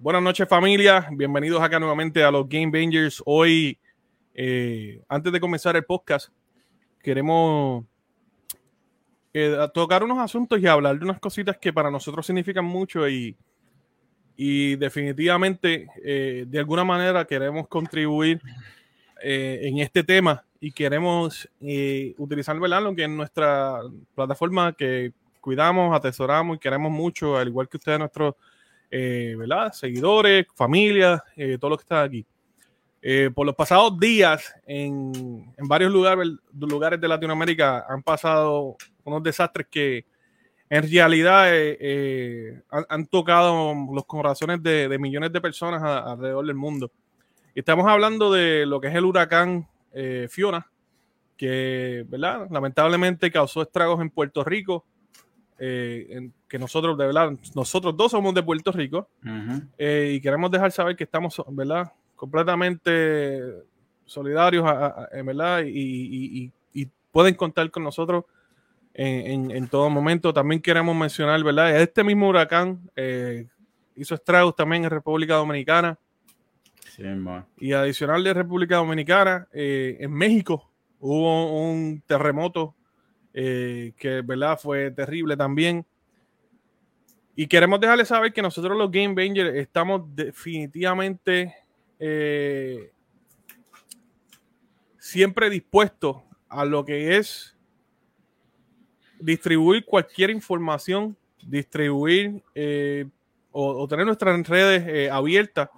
Buenas noches familia, bienvenidos acá nuevamente a los Game Bangers. Hoy, eh, antes de comenzar el podcast, queremos eh, tocar unos asuntos y hablar de unas cositas que para nosotros significan mucho y, y definitivamente eh, de alguna manera queremos contribuir en este tema y queremos utilizar lo que es nuestra plataforma que cuidamos, atesoramos y queremos mucho, al igual que ustedes, nuestros eh, ¿verdad? seguidores, familia, eh, todo lo que está aquí. Eh, por los pasados días, en, en varios lugares, lugares de Latinoamérica han pasado unos desastres que en realidad han, tocado los corazones de, millones de personas alrededor del mundo. Estamos hablando de lo que es el huracán Fiona, que ¿verdad? lamentablemente causó estragos en Puerto Rico, eh, que nosotros, de verdad, nosotros dos somos de Puerto Rico eh, y queremos dejar saber que estamos, ¿verdad? Completamente solidarios, en ¿verdad? Y, pueden contar con nosotros en, todo momento. También queremos mencionar, ¿verdad? Este mismo huracán eh, hizo estragos también en República Dominicana. y adicional de República Dominicana, en México hubo un terremoto eh, que verdad fue terrible también. Y queremos dejarles saber que nosotros los Game Bangers estamos definitivamente eh, siempre dispuestos a lo que es distribuir cualquier información, distribuir eh, o, tener nuestras redes abiertas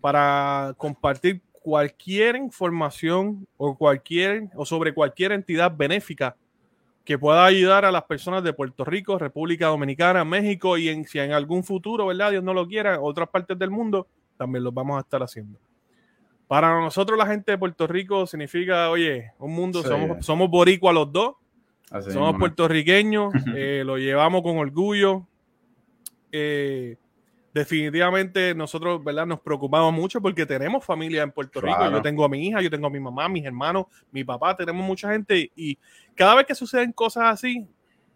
para compartir cualquier información o cualquier o sobre cualquier entidad benéfica que pueda ayudar a las personas de Puerto Rico, República Dominicana, México y en, si en algún futuro, ¿verdad? Dios no lo quiera, otras partes del mundo, también lo vamos a estar haciendo. Para nosotros la gente de Puerto Rico significa, oye, un mundo, somos, somos boricuas los dos, somos puertorriqueños, eh, lo llevamos con orgullo. Eh, definitivamente nosotros, ¿verdad? Nos preocupamos mucho porque tenemos familia en Puerto Rico. Yo tengo a mi hija, yo tengo a mi mamá, mis hermanos, mi papá, tenemos mucha gente y cada vez que suceden cosas así,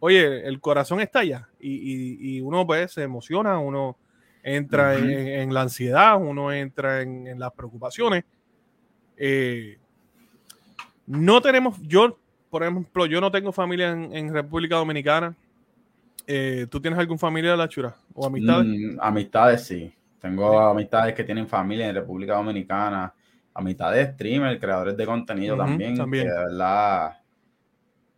oye, el corazón estalla y, y, uno pues se emociona, uno entra en, la ansiedad, uno entra en, las preocupaciones. Eh, no tenemos, yo, por ejemplo, yo no tengo familia en República Dominicana. Eh, ¿Tú tienes algún familia de la chura o amistades? Mm, amistades, sí. Tengo amistades que tienen familia en República Dominicana, amistades streamers, creadores de contenido también, también. de verdad,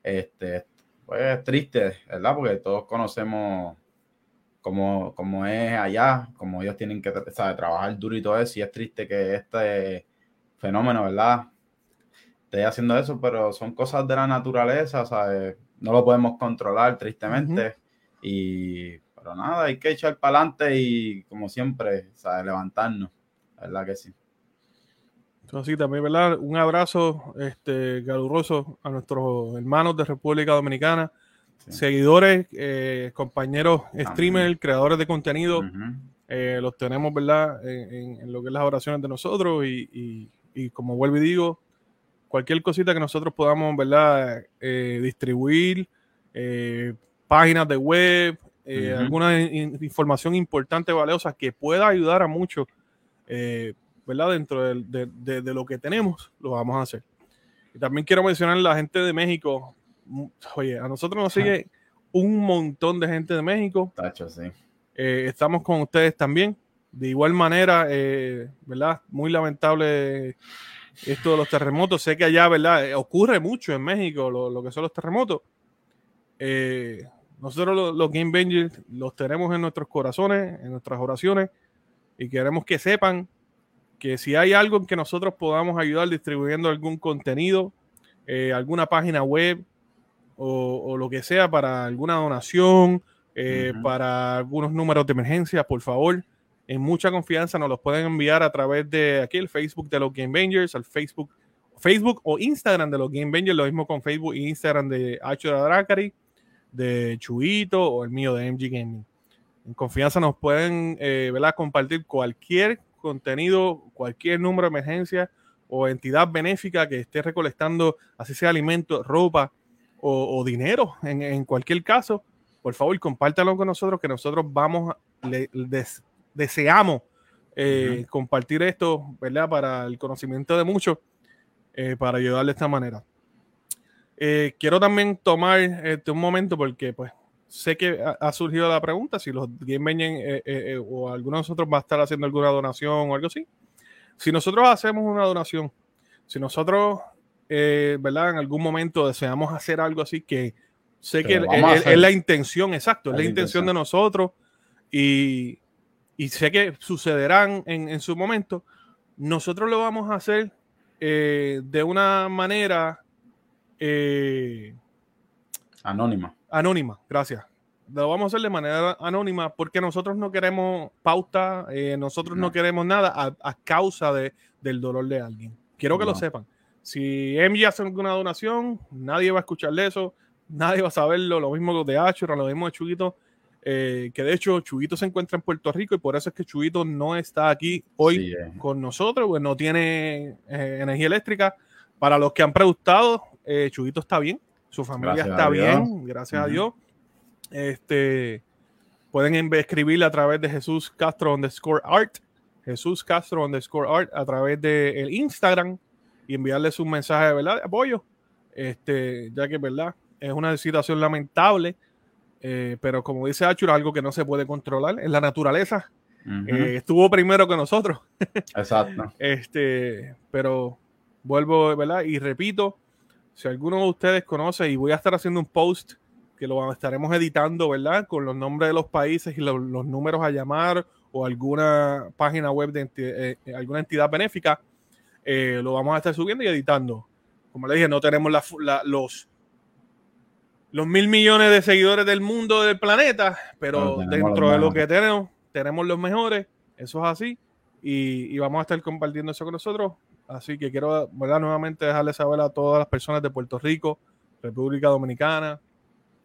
este, pues es triste, ¿verdad? Porque todos conocemos cómo, cómo es allá, cómo ellos tienen que trabajar duro y todo eso, y es triste que este fenómeno, ¿verdad? Esté haciendo eso, pero son cosas de la naturaleza, ¿sabes? No lo podemos controlar, tristemente. Y, pero nada, hay que echar para adelante y como siempre, ¿sabes? levantarnos, ¿verdad que sí? Así también, ¿verdad? Un abrazo este, caluroso a nuestros hermanos de República Dominicana, seguidores, eh, compañeros streamers, creadores de contenido. Eh, los tenemos, ¿verdad? En, lo que es las oraciones de nosotros y, y, como vuelvo y digo, cualquier cosita que nosotros podamos, ¿verdad? Eh, distribuir, páginas de web, eh, alguna información importante, valiosa que pueda ayudar a muchos, eh, ¿verdad? Dentro de, lo que tenemos, lo vamos a hacer. Y también quiero mencionar a la gente de México. Oye, a nosotros nos sigue un montón de gente de México. Tacho, sí. Eh, estamos con ustedes también. De igual manera, ¿verdad? Muy lamentable esto de los terremotos. Sé que allá, ¿verdad? Ocurre mucho en México lo, lo que son los terremotos. Eh, nosotros los, Game Bangers los tenemos en nuestros corazones, en nuestras oraciones, y queremos que sepan que si hay algo en que nosotros podamos ayudar distribuyendo algún contenido, eh, alguna página web o, lo que sea para alguna donación, eh, para algunos números de emergencia, por favor, en mucha confianza nos los pueden enviar a través de aquí el Facebook de los Game Bangers, al Facebook, Facebook o Instagram de los Game Bangers, lo mismo con Facebook e Instagram de Dracari de Chuito o el mío de MG Gaming. En confianza nos pueden eh, compartir cualquier contenido, cualquier número de emergencia o entidad benéfica que esté recolectando, así sea alimento, ropa o, dinero, en, cualquier caso, por favor, compártalo con nosotros, que nosotros vamos, le, deseamos eh, compartir esto, ¿verdad? Para el conocimiento de muchos, eh, para ayudar de esta manera. Eh, quiero también tomar este, un momento porque, pues, sé que ha, surgido la pregunta si los Game o alguno de nosotros va a estar haciendo alguna donación o algo así. Si nosotros hacemos una donación, si nosotros, ¿verdad? En algún momento deseamos hacer algo así que sé que es, la intención, exacto, es la, intención de nosotros y y sé que sucederán en, su momento, nosotros lo vamos a hacer eh, de una manera eh, anónima. Anónima, gracias. Lo vamos a hacer de manera anónima porque nosotros no queremos pauta, eh, nosotros no. queremos nada a, causa de, del dolor de alguien. Quiero que lo sepan. Si MG hace alguna donación, nadie va a escucharle eso, nadie va a saberlo, lo mismo de Achura, lo mismo de Chuguito eh, que de hecho Chuguito se encuentra en Puerto Rico y por eso es que Chuguito no está aquí hoy eh. con nosotros, pues no tiene eh, energía eléctrica. Para los que han preguntado, Chuguito está bien, su familia está bien, gracias a Dios. Este, pueden escribirle a través de Jesús Castro underscore art, Jesús Castro underscore art a través de el Instagram y enviarle su mensaje de verdad de apoyo, este, ya que verdad es una situación lamentable eh, pero como dice Achura, algo que no se puede controlar es la naturaleza. Eh, estuvo primero que nosotros. Exacto. este, pero vuelvo, ¿verdad? Y repito, si alguno de ustedes conoce, y voy a estar haciendo un post que lo estaremos editando, ¿verdad? Con los nombres de los países y los números a llamar o alguna página web de eh, alguna entidad benéfica, lo vamos a estar subiendo y editando. Como le dije, no tenemos los los mil millones de seguidores del mundo, del planeta, pero dentro de lo que tenemos, tenemos los mejores, eso es así, y, vamos a estar compartiendo eso con nosotros. Así que quiero, ¿verdad? Nuevamente dejarles saber a todas las personas de Puerto Rico, República Dominicana,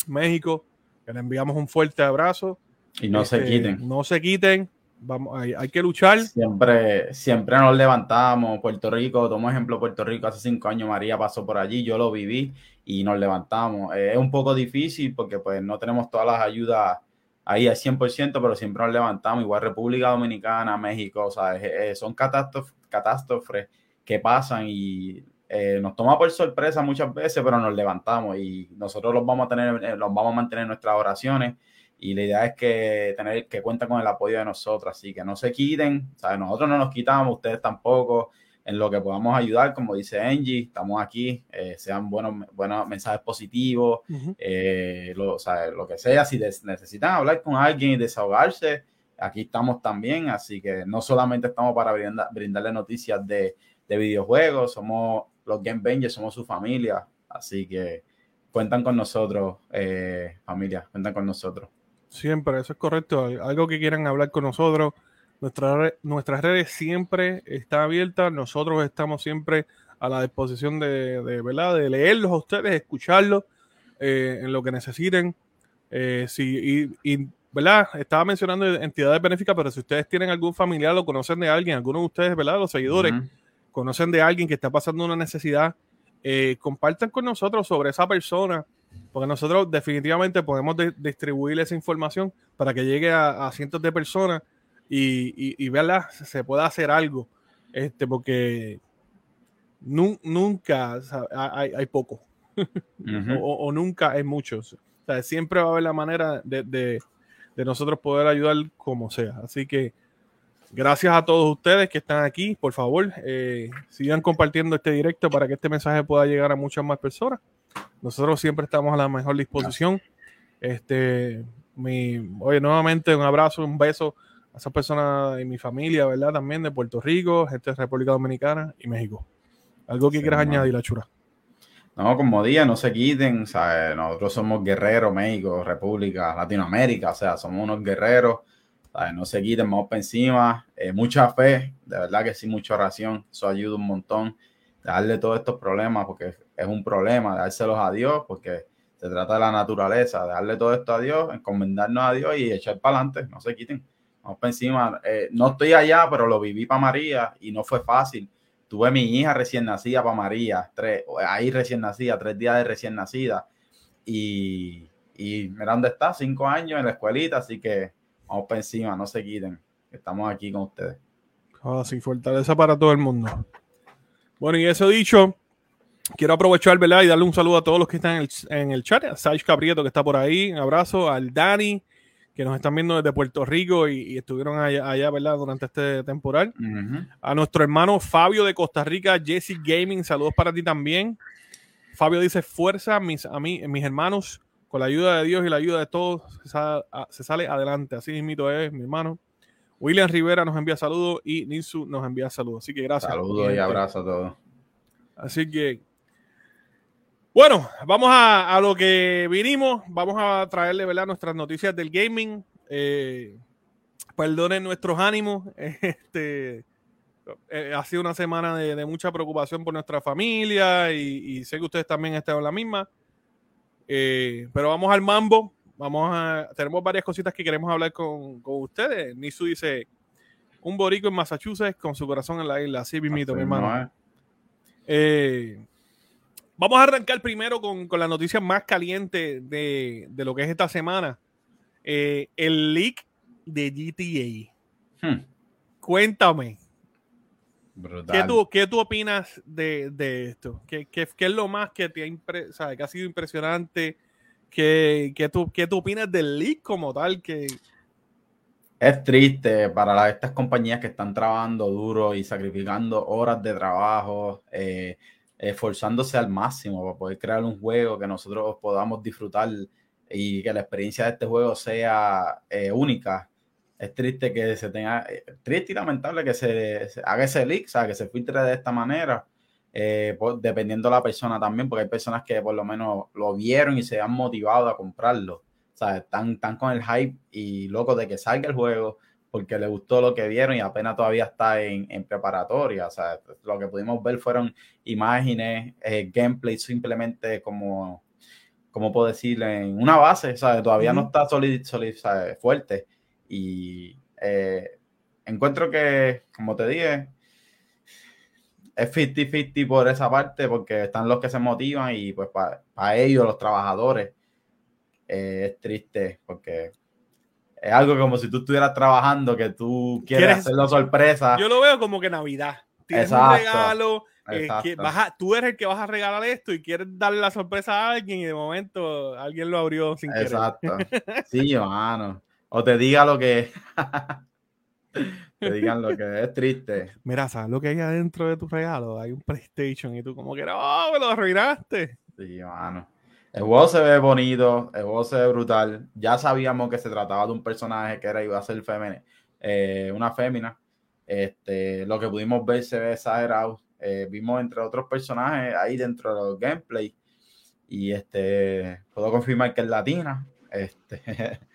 México, que les enviamos un fuerte abrazo. Y no se este, quiten. No se quiten. Vamos, hay, hay, que luchar. Siempre, siempre nos levantamos. Puerto Rico, tomo ejemplo Puerto Rico, hace cinco años María pasó por allí, yo lo viví y nos levantamos. Eh, es un poco difícil porque pues no tenemos todas las ayudas ahí al 100%, pero siempre nos levantamos. Igual República Dominicana, México, o sea, eh, son catástrofes que pasan y eh, nos toma por sorpresa muchas veces, pero nos levantamos y nosotros los vamos a tener, los vamos a mantener en nuestras oraciones y la idea es que tener que cuentan con el apoyo de nosotros, así que no se quiten, ¿sabes? nosotros no nos quitamos, ustedes tampoco, en lo que podamos ayudar, como dice Angie, estamos aquí, eh, sean buenos, buenos mensajes positivos, eh, lo, lo, que sea, si necesitan hablar con alguien y desahogarse, aquí estamos también, así que no solamente estamos para brindarle noticias de, de videojuegos, somos los Game Bangers, somos su familia, así que cuentan con nosotros, eh, familia, cuentan con nosotros. Siempre, eso es correcto. Algo que quieran hablar con nosotros, nuestra, nuestras redes siempre están abiertas. Nosotros estamos siempre a la disposición de, de, ¿verdad? de leerlos a ustedes, escucharlos eh, en lo que necesiten. Eh, si, y, ¿verdad? Estaba mencionando entidades benéficas, pero si ustedes tienen algún familiar o conocen de alguien, alguno de ustedes, ¿verdad? Los seguidores, conocen de alguien que está pasando una necesidad, eh, compartan con nosotros sobre esa persona porque nosotros definitivamente podemos distribuir esa información para que llegue a, cientos de personas y, y, verla, se pueda hacer algo. Este, porque nunca hay, poco. o, nunca hay muchos. siempre va a haber la manera de, nosotros poder ayudar como sea. Así que gracias a todos ustedes que están aquí. Por favor, eh, sigan compartiendo este directo para que este mensaje pueda llegar a muchas más personas. Nosotros siempre estamos a la mejor disposición. Este, mi, oye, nuevamente un abrazo, un beso a esas personas y mi familia, ¿verdad? También de Puerto Rico, gente de República Dominicana y México. ¿Algo que quieras añadir, la chura? No, como día, no se quiten, ¿sabes? Nosotros somos guerreros, México, República, Latinoamérica, o sea, somos unos guerreros. No se quiten, vamos para encima, eh, mucha fe, de verdad que sí, mucha oración, eso ayuda un montón, darle todos estos problemas, porque es un problema, dárselos a Dios, porque se trata de la naturaleza, darle todo esto a Dios, encomendarnos a Dios y echar para adelante, no se quiten. Vamos para encima. Eh, no estoy allá, pero lo viví para María y no fue fácil. Tuve mi hija recién nacida para María, tres, ahí recién nacida, tres días de recién nacida. Y, y mira dónde está, cinco años en la escuelita, así que vamos para encima, no se quiten. Estamos aquí con ustedes. Ah, sí, fortaleza para todo el mundo. Bueno, y eso dicho, quiero aprovechar, ¿verdad? Y darle un saludo a todos los que están en el, chat. A Saj Caprieto, que está por ahí. Un abrazo. Al Dani, que nos están viendo desde Puerto Rico y, estuvieron allá, ¿verdad? Durante este temporal. A nuestro hermano Fabio de Costa Rica, Jesse Gaming. Saludos para ti también. Fabio dice, fuerza, mis, a mí, mis hermanos, con la ayuda de Dios y la ayuda de todos, se sale, adelante. Así mismo es, mi hermano. William Rivera nos envía saludos y Ninsu nos envía saludos. Así que gracias. Saludos y abrazos a todos. Así que, bueno, vamos a, lo que vinimos. Vamos a traerle ¿verdad? nuestras noticias del gaming. Eh, perdonen nuestros ánimos. Este, eh, ha sido una semana de, mucha preocupación por nuestra familia y, sé que ustedes también están en la misma. Eh, pero vamos al mambo. Vamos a, tenemos varias cositas que queremos hablar con, ustedes. Nisu dice, un borico en Massachusetts con su corazón en la isla. Así mismito, mi hermano. Eh, vamos a arrancar primero con, la noticia más caliente de, lo que es esta semana. Eh, el leak de GTA. Hmm. Cuéntame. ¿Qué tú, ¿Qué tú, opinas de, esto? ¿Qué, es lo más que te ha, que ha sido impresionante? ¿Qué, tú, ¿Qué tú opinas del leak como tal? Que... Es triste para estas compañías que están trabajando duro y sacrificando horas de trabajo, eh, esforzándose al máximo para poder crear un juego que nosotros podamos disfrutar y que la experiencia de este juego sea eh, única. Es triste que se tenga, eh, triste y lamentable que se, se haga ese leak, o sea, que se filtre de esta manera eh, dependiendo de la persona también, porque hay personas que por lo menos lo vieron y se han motivado a comprarlo. O sea, están, están con el hype y locos de que salga el juego porque les gustó lo que vieron y apenas todavía está en, en preparatoria. O sea, lo que pudimos ver fueron imágenes, eh, gameplay simplemente como, como puedo decir, en una base, sea Todavía no está solid, fuerte. Y eh, encuentro que, como te dije, es 50-50 por esa parte, porque están los que se motivan y pues para ellos, los trabajadores, eh, es triste porque es algo como si tú estuvieras trabajando, que tú quieres hacerlo sorpresa. Yo lo veo como que Navidad. Tienes un regalo, eh, tú eres el que vas a regalar esto y quieres darle la sorpresa a alguien y de momento alguien lo abrió sin querer. Exacto. Sí, hermano. O te diga lo que... que digan lo que es triste. Mira, ¿sabes lo que hay adentro de tu regalo? Hay un PlayStation y tú como que, oh, me lo arruinaste. Sí, mano. El juego se ve bonito, el juego se ve brutal. Ya sabíamos que se trataba de un personaje que era iba a ser femenino, eh, una fémina. Este, lo que pudimos ver se ve exagerado. Eh, vimos entre otros personajes ahí dentro de los gameplay. Y este, puedo confirmar que es latina. Este,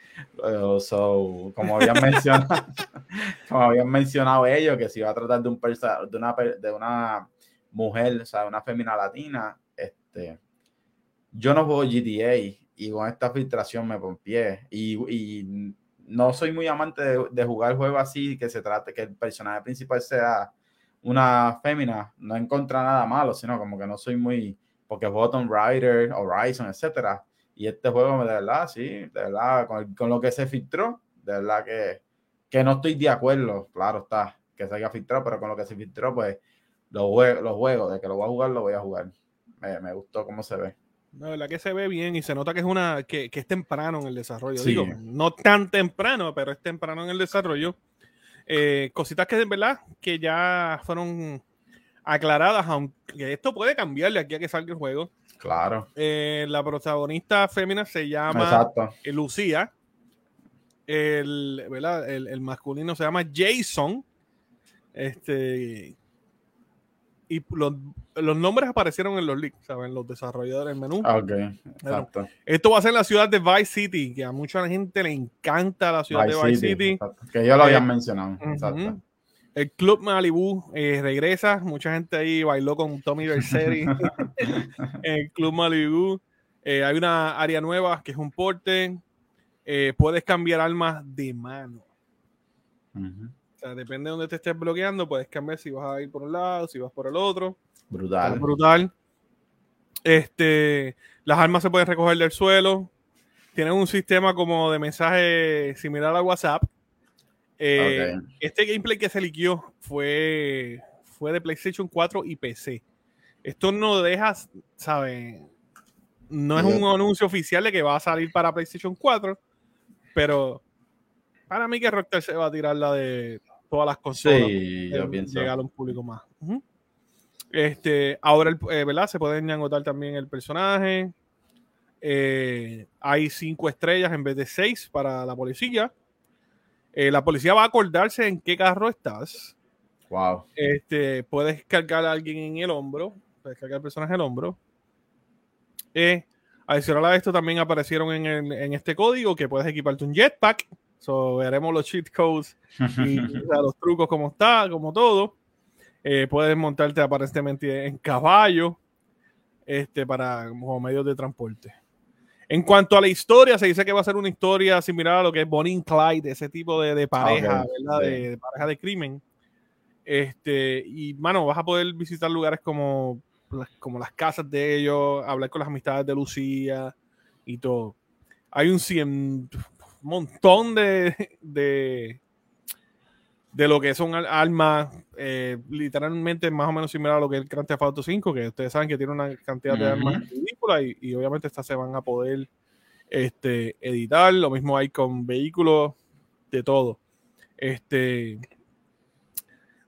So, como habían mencionado, como habían mencionado ellos, que se iba a tratar de, un de, una, de una mujer, o sea, una fémina latina, este, yo no juego GTA y con esta filtración me pompié. Y, y no soy muy amante de, de, jugar juegos así, que se trate que el personaje principal sea una fémina, no encuentra nada malo, sino como que no soy muy, porque juego Tomb Raider, Horizon, etcétera, y este juego, de verdad, sí, de verdad, con, lo que se filtró, de verdad que, que, no estoy de acuerdo, claro está, que se haya filtrado, pero con lo que se filtró, pues los, los juegos, de que lo voy a jugar, lo voy a jugar. Me, me gustó cómo se ve. La verdad que se ve bien y se nota que es una que, que es temprano en el desarrollo. Digo, no tan temprano, pero es temprano en el desarrollo. Eh, cositas que de verdad que ya fueron aclaradas, aunque esto puede cambiar de aquí a que salga el juego. Claro. Eh, la protagonista fémina se llama Lucía. El, El, masculino se llama Jason. Este. Y los, nombres aparecieron en los leaks, ¿saben? Los desarrolladores del menú. Ah, ok, exacto. esto va a ser la ciudad de Vice City, que a mucha gente le encanta la ciudad de Vice City. Que ya lo habían eh, mencionado. Exacto. El Club Malibu eh, regresa. Mucha gente ahí bailó con Tommy Vercetti. el Club Malibu. Eh, hay una área nueva que es un porte. Eh, puedes cambiar armas de mano. O sea, depende de dónde te estés bloqueando, puedes cambiar si vas a ir por un lado, si vas por el otro. Brutal. brutal. Este, las armas se pueden recoger del suelo. Tienen un sistema como de mensaje similar a WhatsApp Eh, este gameplay que se liquió fue, fue de PlayStation 4 y PC. Esto no deja, ¿sabes? No es un anuncio oficial de que va a salir para PlayStation 4, pero para mí que Rockstar se va a tirar la de todas las consolas. Sí, yo pienso. Llegar a un público más. Este, ahora, eh, ¿verdad? Se pueden agotar también el personaje. Eh, hay cinco estrellas en vez de seis para la policía. Eh, la policía va a acordarse en qué carro estás. Wow. Este, puedes cargar a alguien en el hombro. Puedes cargar al personaje en el hombro. adicional a esto, también aparecieron en, en, este código que puedes equiparte un jetpack. So, veremos los cheat codes y los trucos como está, como todo. Eh, puedes montarte aparentemente en caballo este, para como medios de transporte. En cuanto a la historia, se dice que va a ser una historia similar a lo que es Bonnie Clyde, ese tipo de, pareja, ¿verdad? De, pareja de crimen. Este, y, mano, vas a poder visitar lugares como, como las casas de ellos, hablar con las amistades de Lucía y todo. Hay un cien, montón de, de, de lo que son armas, eh, literalmente más o menos similar a lo que es el Grand Theft Auto 5, que ustedes saben que tiene una cantidad de armas ridícula y, obviamente estas se van a poder este, editar. Lo mismo hay con vehículos, de todo. Este,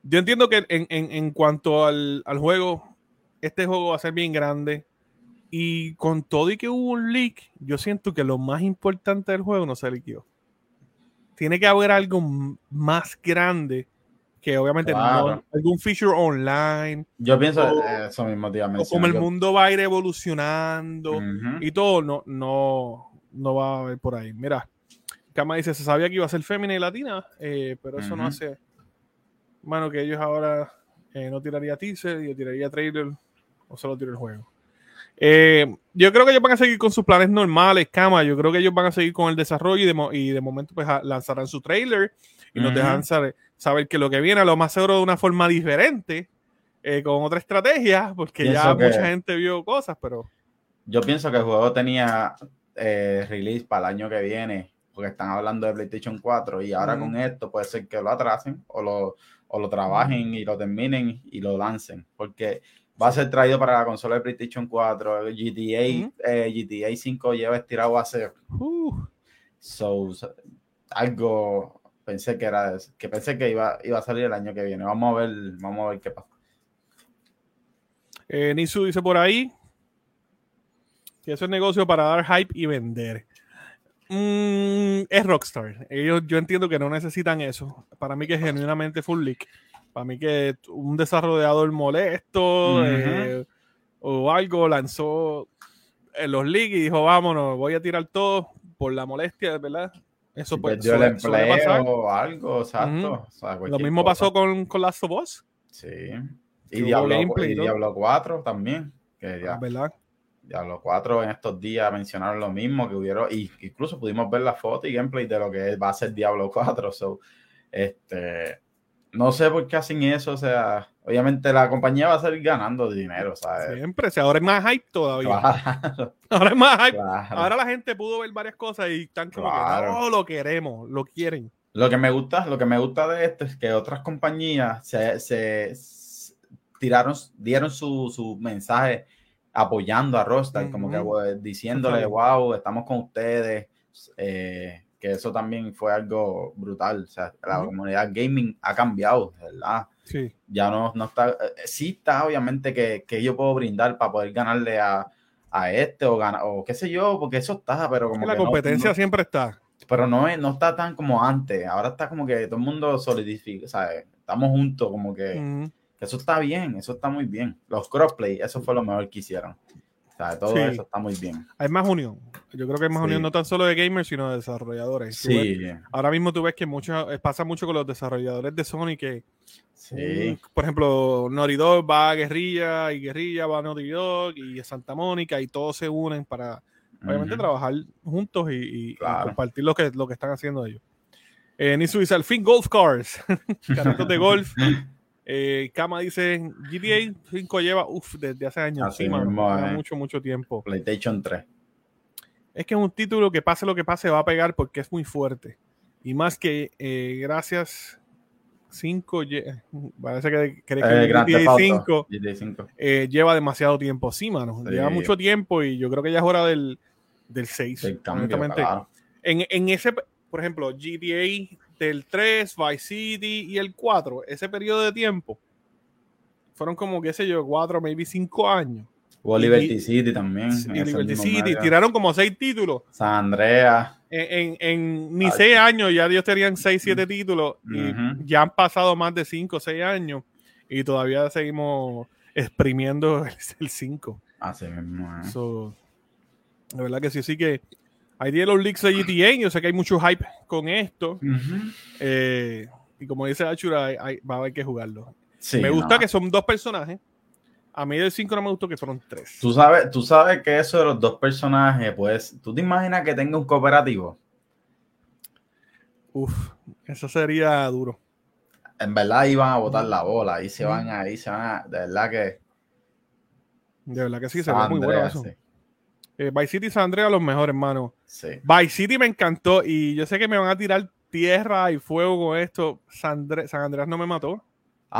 yo entiendo que en, en, cuanto al, al, juego, este juego va a ser bien grande. Y con todo y que hubo un leak, yo siento que lo más importante del juego no se liquidó tiene que haber algo más grande que obviamente no, algún feature online. Yo pienso eso mismo, O como el mundo va a ir evolucionando y todo, no, no, no va a haber por ahí. Mira, Kama dice, se sabía que iba a ser fémina y latina, eh, pero eso no hace, bueno, que ellos ahora eh, no tiraría teaser y tiraría trailer o solo tiro el juego. Eh, yo creo que ellos van a seguir con sus planes normales, cama. Yo creo que ellos van a seguir con el desarrollo y de, momento pues lanzarán su trailer y nos dejan saber, que lo que viene a lo más seguro de una forma diferente, eh, con otra estrategia, porque ya mucha gente vio cosas, pero... Yo pienso que el juego tenía eh, release para el año que viene, porque están hablando de PlayStation 4 y ahora con esto puede ser que lo atrasen o lo, o lo trabajen y lo terminen y lo lancen, porque va a ser traído para la consola de PlayStation 4. GTA, GTA 5 lleva estirado hace. Uh, so, algo pensé que era que pensé que iba, iba a salir el año que viene. Vamos a ver, vamos a ver qué pasa. Eh, Nisu dice por ahí que eso es negocio para dar hype y vender. Mm, es Rockstar. Ellos, yo entiendo que no necesitan eso. Para mí que es genuinamente full leak. Para mí que un desarrollador molesto eh, o algo lanzó en los leaks y dijo, vámonos, voy a tirar todo por la molestia, ¿verdad? Eso puede, el empleo o algo, exacto. Lo mismo pasó con, con Last of Us. Sí. Y Diablo, 4 también. Que ya, ah, ¿verdad? Diablo 4 en estos días mencionaron lo mismo que hubieron, y incluso pudimos ver la foto y gameplay de lo que va a ser Diablo 4. So, este, no sé por qué hacen eso, o sea, obviamente la compañía va a salir ganando dinero, ¿sabes? Siempre, si ahora es más hype todavía. Ahora es más hype. Ahora la gente pudo ver varias cosas y están como que no lo queremos, lo quieren. Lo que me gusta, lo que me gusta de esto es que otras compañías se, tiraron, dieron su, su, mensaje apoyando a Rockstar, como que diciéndole, wow, estamos con ustedes. Eh, que eso también fue algo brutal. O sea, la comunidad gaming ha cambiado, ¿verdad? Sí. Ya no, no está, eh, sí está obviamente que, que, yo puedo brindar para poder ganarle a, a este o, ganar, o qué sé yo, porque eso está, pero como... la competencia siempre está. Pero no, es, no está tan como antes, ahora está como que todo el mundo solidifica, ¿sabes? Estamos juntos, como que, que eso está bien, eso está muy bien. Los crossplay, eso fue lo mejor que hicieron todo eso está muy bien. Hay más unión. Yo creo que hay más unión no tan solo de gamers, sino de desarrolladores. Sí. ahora mismo tú ves que mucho, eh, pasa mucho con los desarrolladores de Sony que, sí. por ejemplo, Naughty Dog va a Guerrilla y Guerrilla va a Naughty Dog y Santa Mónica y todos se unen para, obviamente, trabajar juntos y, compartir lo que, lo que están haciendo ellos. Eh, Nisu dice, al fin Golf Cars, carritos de golf. Eh, Kama dice, GTA 5 lleva uf, desde hace años, sí, mucho, mucho tiempo. PlayStation 3. Es que es un título que pase lo que pase va a pegar porque es muy fuerte. Y más que eh, gracias 5, parece que, que, el GTA 5, eh, lleva demasiado tiempo. Sí, mano, lleva mucho tiempo y yo creo que ya es hora del, del 6. en, en ese, por ejemplo, GTA del 3, Vice City y el 4, ese periodo de tiempo, fueron como, qué sé yo, 4, maybe 5 años. Hubo Liberty City también. Y Liberty City, tiraron como 6 títulos. San Andrea. En, en, ni 6 años ya ellos tenían 6, 7 títulos y ya han pasado más de 5 o 6 años y todavía seguimos exprimiendo el 5. Así mismo. ¿eh? So, de verdad que sí, sí que hay de los leaks de GTA, yo sé que hay mucho hype con esto. eh, y como dice Achura, va a haber que jugarlo. me gusta que son dos personajes. A mí del 5 no me gustó que fueron tres. Tú sabes, tú sabes que eso de los dos personajes, pues, ¿tú te imaginas que tenga un cooperativo? Uf, eso sería duro. En verdad iban a botar la bola, ahí se van, ahí se van a, de verdad que... De verdad que sí, se ve muy bueno eso. Eh, Vice City y San Andreas los mejores, hermano. Sí. Vice City me encantó y yo sé que me van a tirar tierra y fuego con esto. San, Andreas no me mató.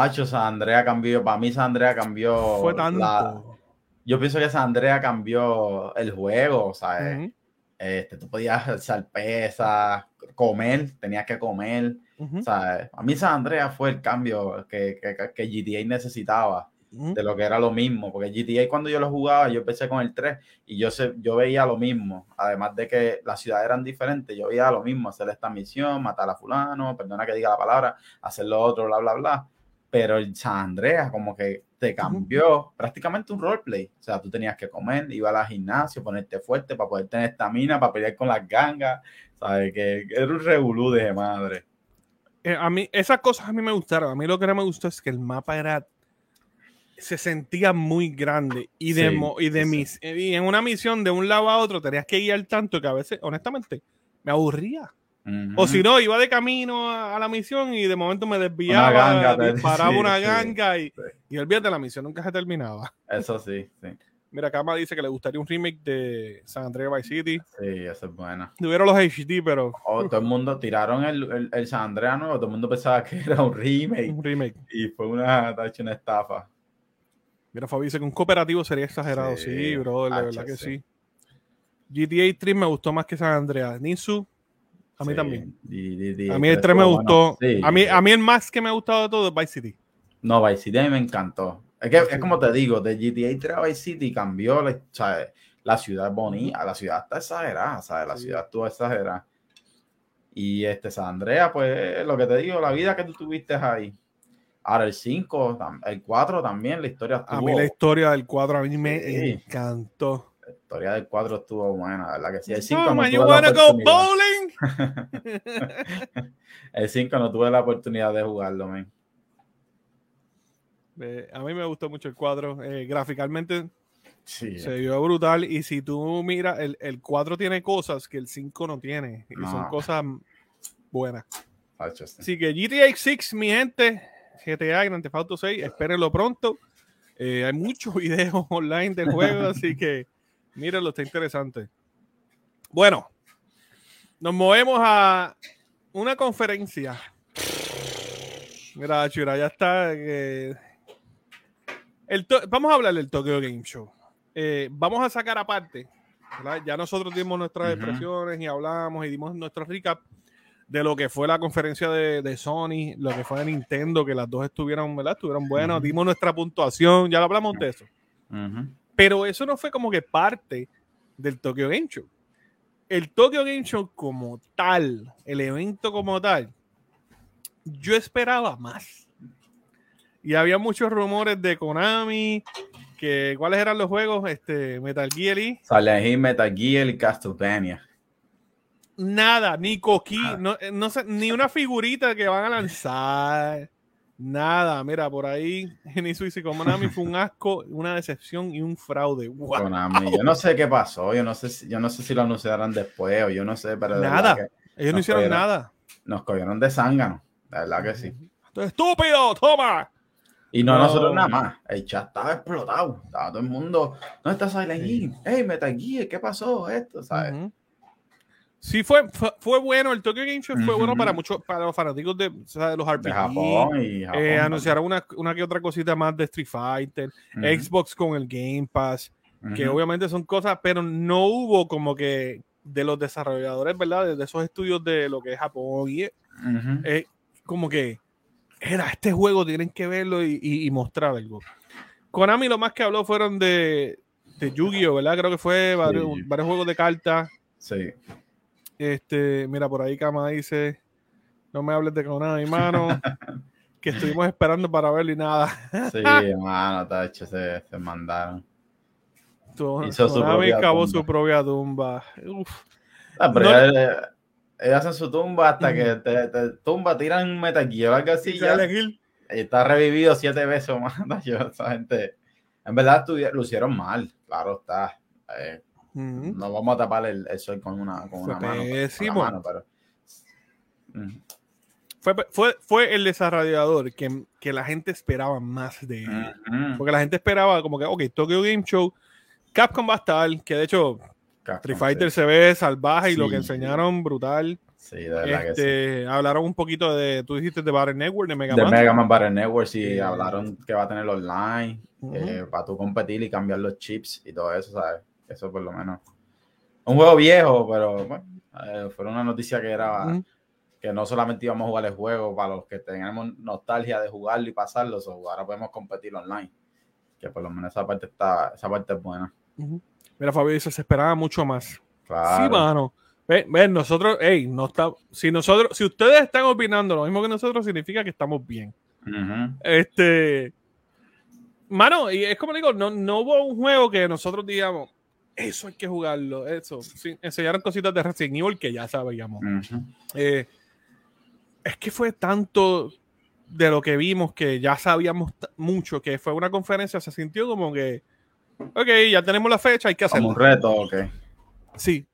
Hacho, San Andrea cambió. Para mí, San Andrea cambió. Fue tanto. Yo pienso que San Andrea cambió el juego, ¿sabes? este, tú podías alzar pesas, comer, tenías que comer. ¿sabes? A mí San Andrea fue el cambio que, que, que GTA necesitaba de lo que era lo mismo, porque GTA cuando yo lo jugaba, yo empecé con el 3 y yo, sé, yo veía lo mismo, además de que las ciudades eran diferentes, yo veía lo mismo, hacer esta misión, matar a fulano, perdona que diga la palabra, hacer lo otro, bla, bla, bla, pero el San Andreas como que te cambió prácticamente un roleplay, o sea, tú tenías que comer, iba al gimnasio, ponerte fuerte para poder tener estamina, para pelear con las gangas, ¿sabes? Que, era un revolú de madre. Eh, a mí, esas cosas a mí me gustaron. A mí lo que no me gustó es que el mapa era se sentía muy grande y de, y, de mis, y en una misión de un lado a otro tenías que guiar tanto que a veces, honestamente, me aburría. O si no, iba de camino a, la misión y de momento me desviaba, disparaba una ganga y, y olvídate, la misión nunca se terminaba. Eso sí, sí. Mira, Kama dice que le gustaría un remake de San Andreas Vice City. Sí, eso es bueno. Tuvieron los HD, pero. Oh, todo el mundo tiraron el, el, San Andreas nuevo, todo el mundo pensaba que era un remake. Un remake. Y fue una, una estafa. Mira, Fabi dice que un cooperativo sería exagerado. Sí, bro, la verdad que sí. GTA 3 me gustó más que San Andreas. Ninsu, a mí también. a mí el 3 me gustó. a, mí, a mí el más que me ha gustado de todo es Vice City. No, Vice City a mí me encantó. Es que es como te digo, de GTA 3 a Vice City cambió la, la ciudad bonita, la ciudad está exagerada, ¿sabes? La ciudad estuvo exagerada. Y este San Andreas, pues lo que te digo, la vida que tú tuviste ahí Ahora el 5, el 4 también, la historia estuvo... A mí la historia del 4 a mí me encantó. La historia del 4 estuvo buena, ¿verdad? Que sí, el 5 no, no wanna go bowling? el 5 no tuve la oportunidad de jugarlo, man. a mí me gustó mucho el 4. Eh, gráficamente sí, se vio brutal. Y si tú miras, el, el 4 tiene cosas que el 5 no tiene. Y son cosas buenas. Así que GTA 6, mi gente, GTA Grand Theft Auto 6, espérenlo pronto. Eh, hay muchos videos online del juego, así que mírenlo, está interesante. Bueno, nos movemos a una conferencia. Mira, Chura, ya está. Eh, el vamos a hablar del Tokyo Game Show. Eh, vamos a sacar aparte. Ya nosotros dimos nuestras expresiones y hablamos y dimos nuestro recap de lo que fue la conferencia de, Sony, lo que fue de Nintendo, que las dos estuvieron, ¿verdad? Estuvieron buenas, dimos nuestra puntuación, ya lo hablamos de eso. Pero eso no fue como que parte del Tokyo Game Show. El Tokyo Game Show como tal, el evento como tal, yo esperaba más. Y había muchos rumores de Konami, que cuáles eran los juegos, este Metal Gear y Silent Metal Gear y Castlevania nada, ni coquí, ah. no, eh, no sé, ni una figurita que van a lanzar. Nada, mira, por ahí Genisu dice Konami fue un asco, una decepción y un fraude. Konami, yo no sé qué pasó, yo no sé si, yo no sé si lo anunciarán después o yo no sé, pero nada, ellos no hicieron nada. Nos cogieron de zángano, la verdad que sí. estúpido, toma. Y no, nosotros nada más, el chat estaba explotado, estaba todo el mundo, ¿dónde está Silent Hill? Hey, Metal Gear, ¿qué pasó? Esto, ¿sabes? Sí, fue, fue, bueno. El Tokyo Game Show fue bueno para muchos, para los fanáticos de, los RPG. Japón y eh, anunciaron una, una, que otra cosita más de Street Fighter, Xbox con el Game Pass, que obviamente son cosas, pero no hubo como que de los desarrolladores, ¿verdad? De, esos estudios de lo que es Japón y eh, como que era este juego, tienen que verlo y, y, mostrar algo. Konami lo más que habló fueron de, de Yu-Gi-Oh, ¿verdad? Creo que fue varios, varios juegos de cartas. Sí. Este, mira, por ahí Kama dice, no me hables de Konami, mano, que estuvimos esperando para verlo y nada. sí, hermano, tacho, se, se mandaron. Hizo Konami acabó su propia tumba. Uf. Ah, pero no, ellos, hacen su tumba hasta que te, te, tumba, tiran Metal Gear o algo así. Ya, y está revivido siete veces más. Esa gente, en verdad, lo hicieron mal, claro está. Eh, no vamos a tapar el, sol con una, con una mano, pero... Fue, fue, fue, el desarrollador que, que, la gente esperaba más de él. Porque la gente esperaba como que, ok, Tokyo Game Show, Capcom va a estar, que de hecho Street Fighter se ve salvaje y lo que enseñaron brutal. Sí, de verdad que este, sí. Hablaron un poquito de, tú dijiste de Battle Network, de Mega Man. De Mega Man Battle Network, sí, hablaron que va a tener online, eh, para tú competir y cambiar los chips y todo eso, ¿sabes? Eso por lo menos. Un juego viejo, pero bueno, eh, fue una noticia que era que no solamente íbamos a jugar el juego para los que tenemos nostalgia de jugarlo y pasarlo, o ahora podemos competir online. Que por lo menos esa parte está, esa parte es buena. Mira, Fabio dice, se esperaba mucho más. Claro. Sí, mano. Ven, nosotros, hey, no está, si nosotros, si ustedes están opinando lo mismo que nosotros, significa que estamos bien. Este, mano, y es como digo, no, no hubo un juego que nosotros digamos, eso hay que jugarlo, eso. enseñaron cositas de Resident Evil que ya sabíamos. Eh, es que fue tanto de lo que vimos que ya sabíamos mucho, que fue una conferencia, se sintió como que, ok, ya tenemos la fecha, hay que hacerlo. Como un reto, ok. Sí.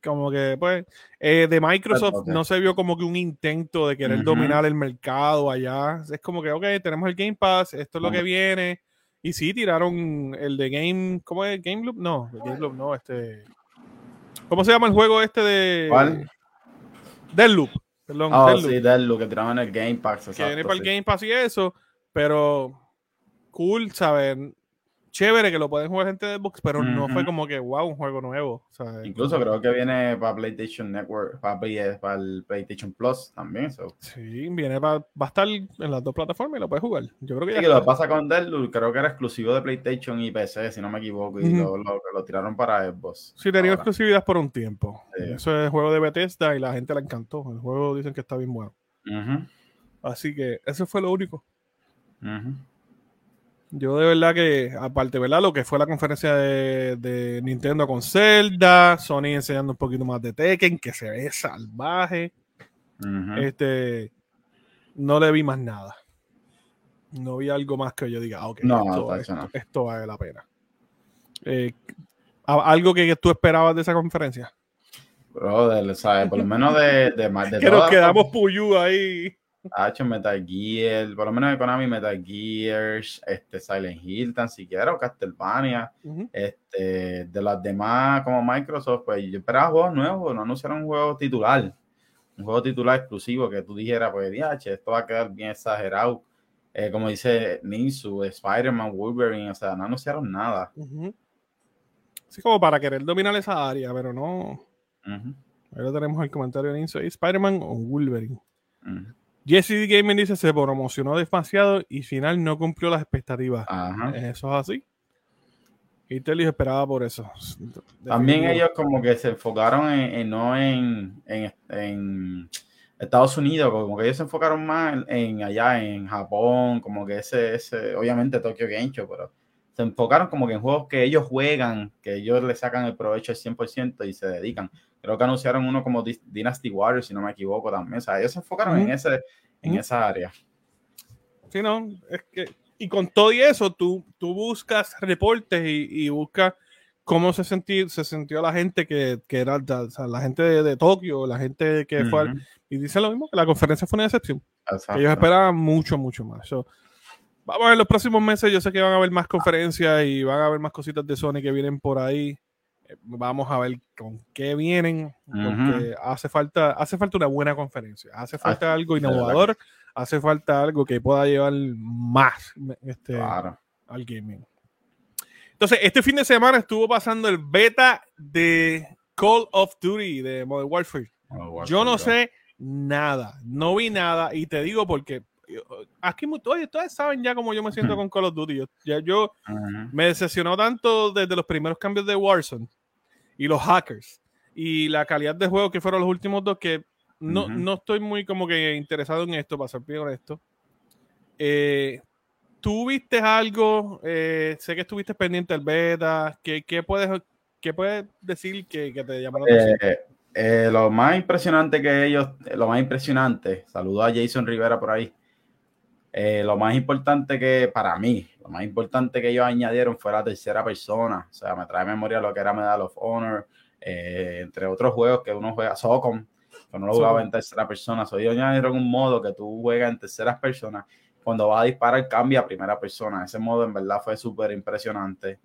Como que, pues, eh, de Microsoft no se vio como que un intento de querer dominar el mercado allá. Es como que, ok, tenemos el Game Pass, esto es lo que viene y sí, tiraron el de Game. ¿Cómo es? ¿Game Loop? No, Game Loop no, este. ¿Cómo se llama el juego este de. ¿Cuál? Deadloop. Perdón, oh, sí, Deadloop, que tiraron el Game Pass. que viene para el Game Pass y eso, pero cool, ¿sabes? Chévere que lo pueden jugar gente de Xbox, pero no fue como que, wow, un juego nuevo. Incluso creo que viene para PlayStation Network, para, para el PlayStation Plus también. Sí, viene para, va a estar en las dos plataformas y lo puedes jugar. Yo creo que sí, lo pasa con Deadloop, creo que era exclusivo de PlayStation y PC, si no me equivoco, y lo, lo, tiraron para Xbox. Sí, tenía exclusividad por un tiempo. Eso es juego de Bethesda y la gente le encantó. El juego dicen que está bien bueno. Así que eso fue lo único. Yo de verdad que, aparte, ¿verdad? Lo que fue la conferencia de, Nintendo con Zelda, Sony enseñando un poquito más de Tekken, que se ve salvaje. Este, no le vi más nada. No vi algo más que yo diga, ah, ok, esto, vale la pena. Eh, ¿Algo que, tú esperabas de esa conferencia? Brother, ¿sabes? Por lo menos de, de, de que nos quedamos puyú ahí ha hecho Metal Gear, por lo menos de Konami, Metal Gears, este, Silent Hill, tan siquiera, o Castlevania. este, de las demás, como Microsoft, pues yo esperaba juegos nuevos, no anunciaron un juego titular, un juego titular exclusivo que tú dijeras, pues, DH, esto va a quedar bien exagerado. Eh, como dice Ninsu, Spider-Man, Wolverine, o sea, no anunciaron nada. Sí, como para querer dominar esa área, pero no. Ahora tenemos el comentario de Ninsu, ¿Spider-Man o Wolverine? Jesse Gaming dice se promocionó demasiado y final no cumplió las expectativas. Eso es así. Y te esperaba por eso. También ellos como que se enfocaron en, no en, en, Estados Unidos, como que ellos se enfocaron más en, allá en Japón, como que ese, ese, obviamente Tokyo Game Show, pero se enfocaron como que en juegos que ellos juegan, que ellos le sacan el provecho al 100% y se dedican. Creo que anunciaron uno como Dynasty Warriors, si no me equivoco también. O sea, ellos se enfocaron en, ese, en esa área. Sí, no, es que, y con todo y eso, tú, tú buscas reportes y, buscas cómo se, sentí, se sintió la gente que, que era, o sea, la gente de, Tokio, la gente que fue, y dicen lo mismo, que la conferencia fue una decepción. ellos esperaban mucho, mucho más. Vamos a ver los próximos meses, yo sé que van a haber más conferencias y van a haber más cositas de Sony que vienen por ahí. Vamos a ver con qué vienen, porque hace falta, hace falta una buena conferencia, hace falta algo innovador, hace falta algo que pueda llevar más este, al gaming. Entonces, este fin de semana estuvo pasando el beta de Call of Duty de Modern Warfare. Yo no sé nada, no vi nada y te digo porque aquí oye, ustedes saben ya cómo yo me siento con Call of Duty. Yo, ya yo me decepcionó tanto desde los primeros cambios de Warzone y los hackers y la calidad de juego que fueron los últimos dos que no, no estoy muy como que interesado en esto, para ser bien honesto. Eh, ¿Tú viste algo? Eh, sé que estuviste pendiente del beta. ¿Qué, qué puedes, qué puedes decir que, que te la atención? Eh, lo más impresionante que ellos, lo más impresionante, saludo a Jason Rivera por ahí, eh, lo más importante que para mí, lo más importante que ellos añadieron fue la tercera persona. O sea, me trae memoria lo que era Medal of Honor, eh, entre otros juegos que uno juega, Socom, que no lo jugaba en tercera persona. So, ellos añadieron un modo que tú juegas en tercera persona. Cuando vas a disparar, cambia a primera persona. Ese modo en verdad fue súper impresionante.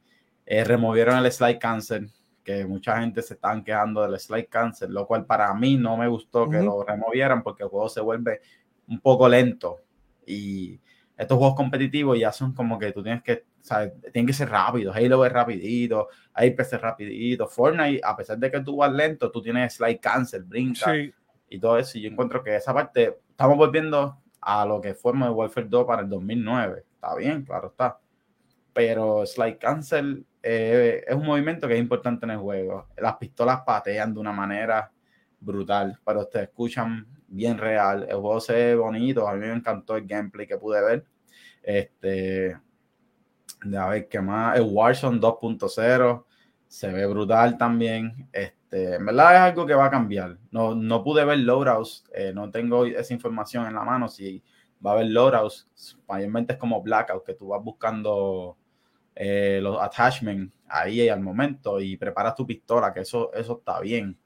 Eh, removieron el slide cancel, que mucha gente se están quejando del slide cancel, lo cual para mí no me gustó que lo removieran porque el juego se vuelve un poco lento y estos juegos competitivos ya son como que tú tienes que, ¿sabes? Tienen que ser rápidos. Halo es rapidito, Apex es rapidito. Fortnite, a pesar de que tú vas lento, tú tienes slide cancel, brinca y todo eso. Y yo encuentro que esa parte, estamos volviendo a lo que fue Modern Warfare 2 para el 2009. Está bien, claro está. Pero slide cancel eh, es un movimiento que es importante en el juego. Las pistolas patean de una manera brutal, pero ustedes escuchan bien real. El juego bonito. A mí me encantó el gameplay que pude ver. Este, a ver qué más. El Warzone 2.0 se ve brutal también. Este, en verdad es algo que va a cambiar. No, no pude ver loadouts. Eh, no tengo esa información en la mano. Si va a haber loadouts, mayormente es como Blackout, que tú vas buscando eh, los attachments ahí al momento y preparas tu pistola, que eso, eso está bien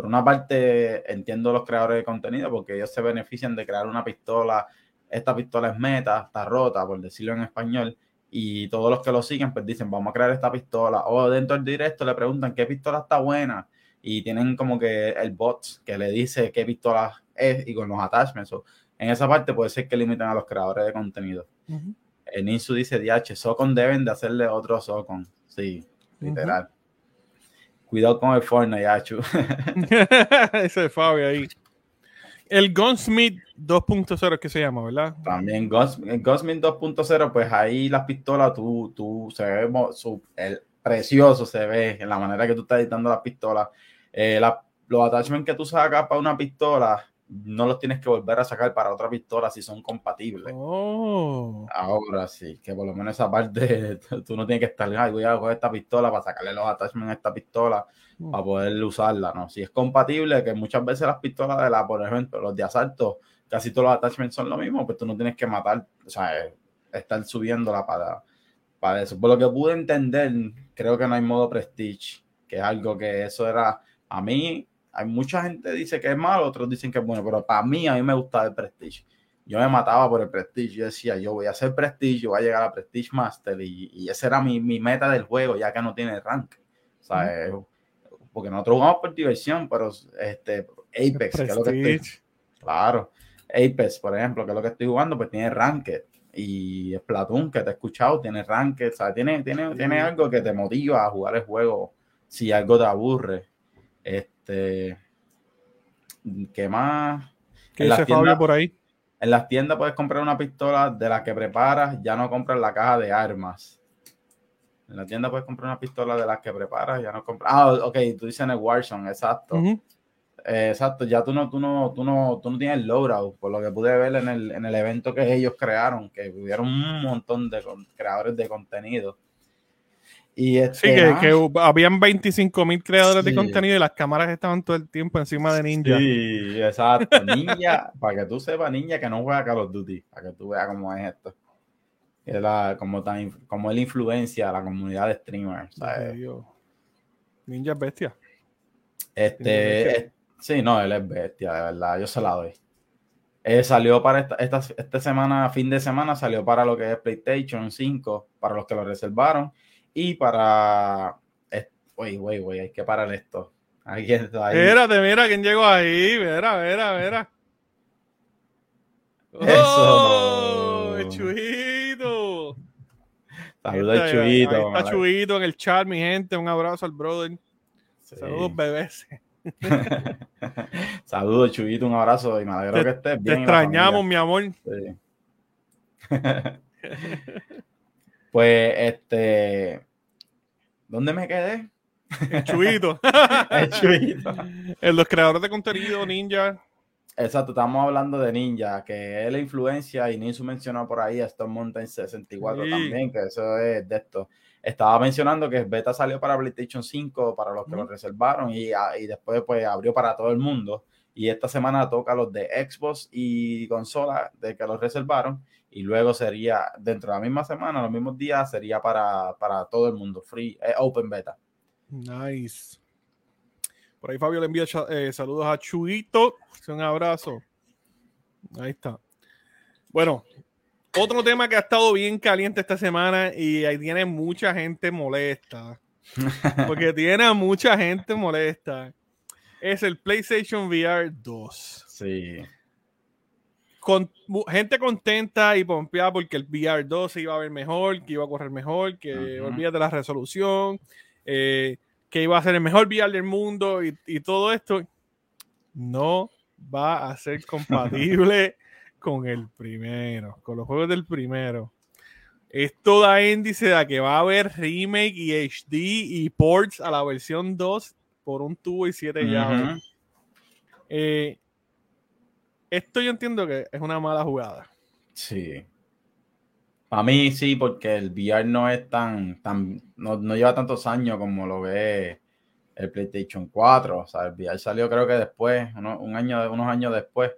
por una parte entiendo los creadores de contenido porque ellos se benefician de crear una pistola, esta pistola es meta, está rota, por decirlo en español, y todos los que lo siguen pues dicen, vamos a crear esta pistola, o dentro del directo le preguntan qué pistola está buena, y tienen como que el bot que le dice qué pistola es y con los attachments. en esa parte puede ser que limiten a los creadores de contenido. En Insu dice, DH, Socon deben de hacerle otro Socon. Sí, literal. Cuidado con el Fortnite, Achu. Ese es Fabio ahí. El Gunsmith 2.0 que se llama, ¿verdad? También el Gunsmith 2.0, pues ahí las pistolas, tú, tú se ve el precioso, se ve en la manera que tú estás editando las pistolas. Eh, los attachments que tú sacas para una pistola, no los tienes que volver a sacar para otra pistola si son compatibles. Oh. Ahora sí, que por lo menos esa parte tú no tienes que estar, ay, voy a coger esta pistola para sacarle los attachments a esta pistola mm. para poder usarla, ¿no? Si es compatible, que muchas veces las pistolas de la, por ejemplo, los de asalto, casi todos los attachments son lo mismo, pues tú no tienes que matar, o sea, estar subiéndola para, para eso. Por lo que pude entender, creo que no hay modo prestige, que es algo que eso era, a mí hay mucha gente dice que es malo, otros dicen que es bueno, pero para mí, a mí me gustaba el Prestige. Yo me mataba por el Prestige. Yo decía, yo voy a hacer Prestige, yo voy a llegar a Prestige Master y, y esa era mi, mi, meta del juego, ya que no tiene rank. O sea, porque nosotros jugamos por diversión, pero este, Apex, que es lo que estoy. Claro, Apex, por ejemplo, que es lo que estoy jugando, pues tiene Ranked. Y Splatoon, que te he escuchado, tiene Ranked. O sea, tiene, tiene, tiene algo que te motiva a jugar el juego si algo te aburre. Este, ¿Qué más? ¿Qué dice Fabio por ahí? En las tiendas puedes comprar una pistola de la que preparas, ya no compras la caja de armas. En la tienda puedes comprar una pistola de las que preparas, ya no compras. Ah, ok, tú dices en el Warzone, exacto. Eh, exacto, ya tú no, tú no, tú no, tú no tienes loadout, por lo que pude ver en el, en el evento que ellos crearon, que hubieron un montón de creadores de contenido y este, sí, que, habían 25 mil creadores de contenido y las cámaras estaban todo el tiempo encima de Ninja. Sí, exacto. Ninja, para que tú sepas, Ninja que no juega Call of Duty, para que tú veas cómo es esto. Es la, como, tan, como él influencia a la comunidad de streamers. Ninja es bestia. Este, sí, no, él es bestia, de verdad, yo se la doy. Eh, salió para esta, esta, esta semana, fin de semana, salió para lo que es PlayStation 5, para los que lo reservaron y para Wey, wey, wey, hay que parar esto. Alguien está ahí. Espérate, mira quién llegó ahí. Mira, mira, mira. Eso. ¡Oh! Chuito. Saludos Chuito. Ahí está Chuito en el chat, mi gente. Un abrazo al brother. Saludos, bebés. Saludos, Chuito. Un abrazo y me alegro que estés bien. Te extrañamos, mi amor. pues, este. ¿Dónde me quedé? El Chuito. el Chuito. En los creadores de contenido, Ninja. Exacto, estamos hablando de Ninja, que es la influencia, y Ninja mencionó por ahí a Stone Mountain 64 también, que eso es de esto. Estaba mencionando que beta salió para PlayStation 5, para los que lo reservaron, y, ah, y, después pues abrió para todo el mundo. Y esta semana toca los de Xbox y consola de que los reservaron, y luego sería, dentro de la misma semana, los mismos días, sería para, para todo el mundo, free, eh, open beta. Nice. Por ahí Fabio le envía eh, saludos a Chuito. Un abrazo. Ahí está. Bueno, otro tema que ha estado bien caliente esta semana y ahí tiene mucha gente molesta. Porque tiene mucha gente molesta. Es el PlayStation VR 2. Sí. Con, gente contenta y pompeada porque el VR 2 se iba a ver mejor, que iba a correr mejor, que uh de la resolución. Eh, que iba a ser el mejor VR del mundo y, todo esto, no va a ser compatible con el primero, con los juegos del primero. Esto da índice de que va a haber remake y HD y ports a la versión 2 por un tubo y 7 llaves. Eh, esto yo entiendo que es una mala jugada. Sí. A mí sí, porque el VR no es tan, tan no, lleva tantos años como lo ve el PlayStation 4. O sea, el VR salió creo que después, un año, unos años después,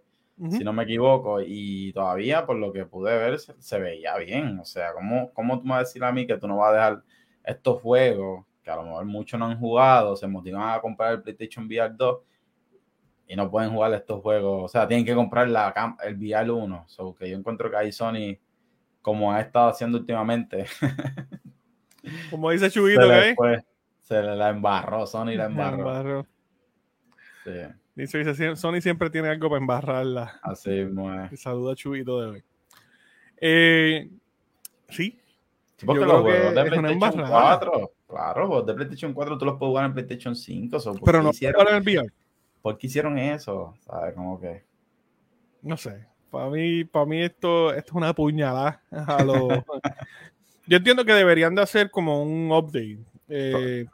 si no me equivoco, y todavía por lo que pude ver se, veía bien. O sea, ¿cómo, ¿cómo tú me vas a decir a mí que tú no vas a dejar estos juegos que a lo mejor muchos no han jugado, se motivan a comprar el PlayStation VR 2 y no pueden jugar estos juegos? O sea, tienen que comprar la, el VR 1. So, que yo encuentro que ahí Sony como ha estado haciendo últimamente. como dice Chubito, se, se le la embarró, Sony la embarró. Sí. Dice, Sony siempre tiene algo para embarrarla. Así muy Saluda a Chubito de hoy. Eh, sí. sí porque los juegos de PlayStation 4, claro, los de PlayStation 4 tú los puedes jugar en PlayStation 5. Pero no hicieron, en el VR. ¿Por qué hicieron eso? ¿Sabes? Como que. No sé. Para mí, para mí esto, esto es una puñalada. Yo entiendo que deberían de hacer como un update. Eh,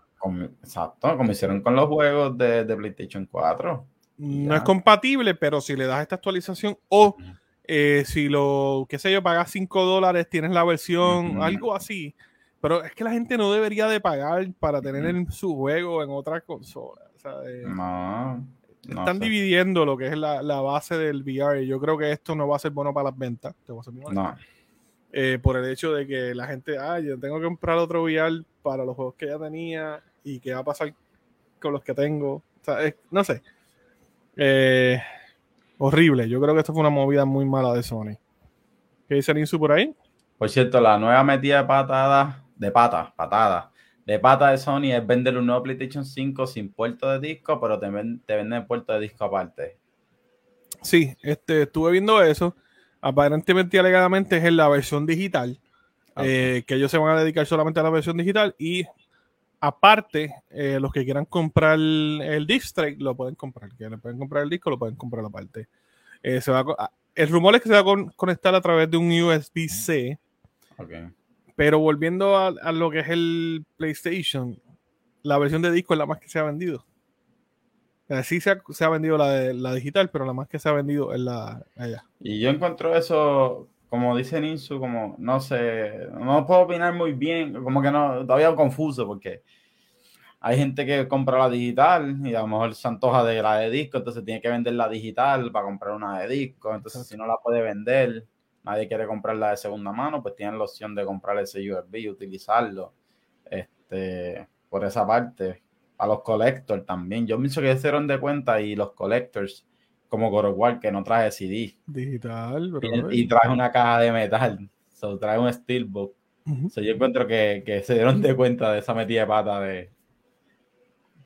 exacto, como hicieron con los juegos de, PlayStation 4. No es compatible, pero si le das esta actualización o eh, si lo, qué sé yo, pagas 5 dólares, tienes la versión, algo así. Pero es que la gente no debería de pagar para tener su juego en otra consola. no. Están dividiendo lo que es la, base del VR. Yo creo que esto no va a ser bueno para las ventas. no. Eh, por el hecho de que la gente, ah, yo tengo que comprar otro VR para los juegos que ya tenía y qué va a pasar con los que tengo. O sea, no sé. Eh, horrible. Yo creo que esto fue una movida muy mala de Sony. ¿Qué dice Ninsu por ahí? Por cierto, la nueva metida de patada, de pata, patada, de pata de Sony es vender un nuevo PlayStation 5 sin puerto de disco, pero te, venden puerto de disco aparte. Sí, este, estuve viendo eso. Aparentemente y alegadamente es en la versión digital. Eh, que ellos se van a dedicar solamente a la versión digital y aparte, eh, los que quieran comprar el, disc lo pueden comprar. Que le pueden comprar el disco, lo pueden comprar aparte. Eh, se va ah, el rumor es que se va a conectar a través de un USB-C. Okay. Pero volviendo a, lo que es el PlayStation, la versión de disco es la más que se ha vendido. Sí se ha, vendido la, de, la digital, pero la más que se ha vendido es la allá. Y yo encuentro eso, como dice Ninsu, como no sé, no puedo opinar muy bien, como que no, todavía confuso porque hay gente que compra la digital y a lo mejor se antoja de la de disco, entonces tiene que vender la digital para comprar una de disco, entonces si no la puede vender, nadie quiere comprarla de segunda mano, pues tienen la opción de comprar ese USB y utilizarlo. Este, por esa parte, a los collectors también. Yo pienso que se dieron de cuenta y los collectors, como Gorowar, que no trae CD. Digital, y, y, trae una caja de metal. So, trae un Steelbook. yo encuentro que, que, se dieron de cuenta de esa metida de pata de,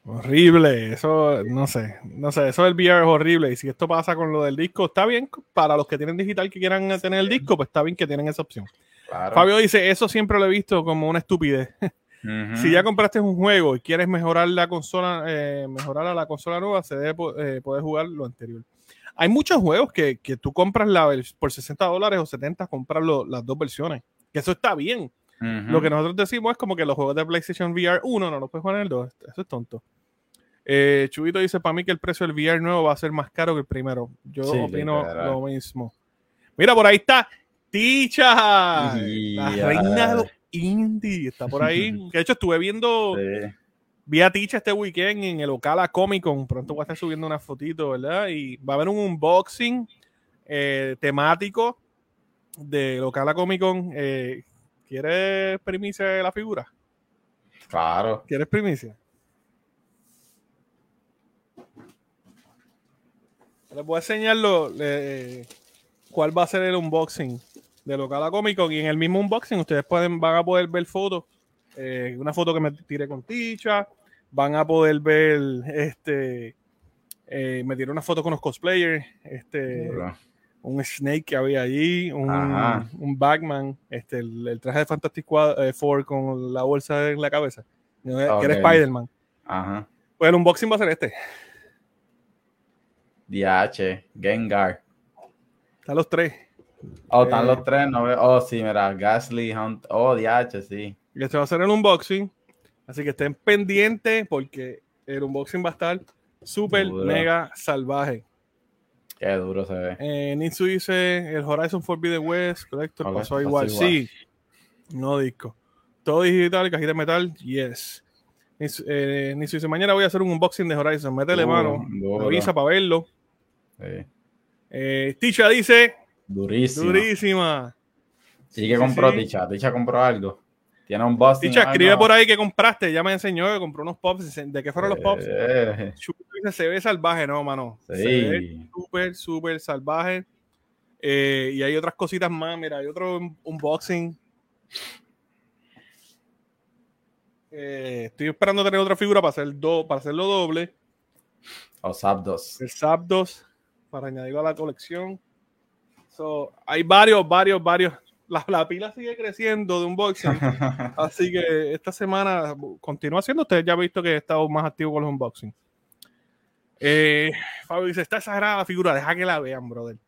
Horrible, eso no sé, no sé, eso del VR es horrible y si esto pasa con lo del disco, está bien para los que tienen digital que quieran tener el disco, pues está bien que tienen esa opción. Fabio dice, eso siempre lo he visto como una estupidez. Si ya compraste un juego y quieres mejorar la consola, eh, mejorar a la consola nueva, se debe eh, poder jugar lo anterior. Hay muchos juegos que, que tú compras la, por 60 dólares o 70, compras las dos versiones. Que eso está bien. Lo que nosotros decimos es como que los juegos de PlayStation VR 1 no los puedes jugar en el 2. Eso es tonto. Eh, Chubito dice para mí que el precio del VR nuevo va a ser más caro que el primero. Yo opino lo mismo. Mira, por ahí está Ticha, la reina de indie, está por ahí. De hecho, estuve viendo, vi a Ticha este weekend en el Ocala Comic Con. Pronto voy a estar subiendo una fotito, ¿verdad? Y va a haber un unboxing eh, temático de Ocala Comic Con. Eh, ¿Quieres primicia de la figura? Claro. ¿Quieres primicia? Les voy a enseñar cuál va a ser el unboxing de Local a Comic Con. Y en el mismo unboxing ustedes pueden, van a poder ver fotos. Eh, una foto que me tiré con Ticha. Van a poder ver este. Eh, me tiré una foto con los cosplayers. Este. Un Snake que había allí. Un, un Batman. Este, el, traje de Fantastic eh, Four con la bolsa en la cabeza. Que era Spider-Man. Pues el unboxing va a ser este. DH, Gengar. Están los tres. Oh, están los tres, no Oh, sí, mira, Gasly, Hunt. Oh, DH, sí. Y este va a ser el unboxing. Así que estén pendientes porque el unboxing va a estar súper mega salvaje. Qué duro se ve. Eh, Nitsu dice el Horizon Forbidden West, correcto, pasó igual. Sí, no disco. Todo digital, cajita de metal, yes. Nitsu, eh, dice mañana voy a hacer un unboxing de Horizon. Métele mano, avisa para verlo. Eh, Ticha dice. Durísima. Durísima. Sí, que compró Ticha. Ticha compró algo. Tiene un boss. Ticha, escribe por ahí que compraste. Ya me enseñó que compró unos pops. ¿De qué fueron los pops? Eh. Se ve salvaje, ¿no, mano? Sí. Se ve súper, súper salvaje. Eh, y hay otras cositas más. Mira, hay otro unboxing. estoy esperando tener otra figura para, hacer do, para hacerlo doble. O Zapdos. El Zapdos, para añadirlo a la colección. So, hay varios, varios, varios. La, pila sigue creciendo de unboxing. así que esta semana continúa haciendo. Ustedes ya han visto que he estado más activo con los unboxing. Eh, Fabio dice: Está exagerada la figura, deja que la vean, brother.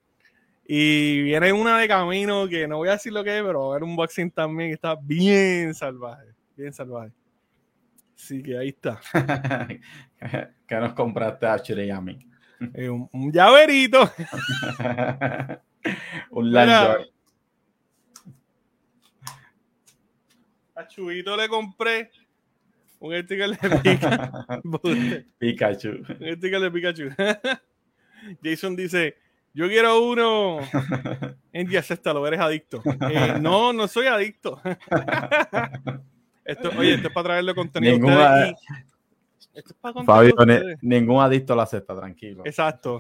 Y viene una de camino que no voy a decir lo que es, pero va a ver un unboxing también que está bien salvaje. Bien salvaje. Así que ahí está. ¿Qué nos compraste a Chireyami? Eh, un, llaverito. un Landor. A Chubito le compré un sticker de Pikachu. Un sticker de Pikachu. Jason dice, yo quiero uno. En lo eres adicto. Eh, no, no soy adicto. Esto, oye, esto es para traerle contenido a ustedes. esto es para Fabio, ningún adicto la acepta, tranquilo. Exacto.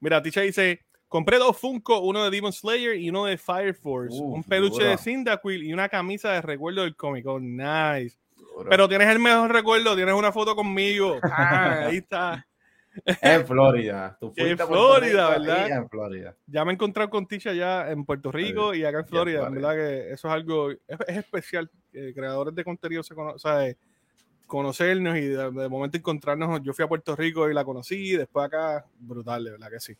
Mira, Ticha dice: Compré dos Funko, uno de Demon Slayer y uno de Fire Force. un peluche de Cyndaquil y una camisa de recuerdo del cómic. Oh, nice. Pero tienes el mejor recuerdo, tienes una foto conmigo. Ah, ahí está. En Florida. en Florida, ¿verdad? En Florida. Ya me he encontrado con Tisha ya en Puerto Rico y acá en Florida. ¿Verdad? Que eso es algo, es, especial. creadores de contenido se conocen, conocernos y de, momento encontrarnos. Yo fui a Puerto Rico y la conocí, después acá, brutal, de verdad que sí.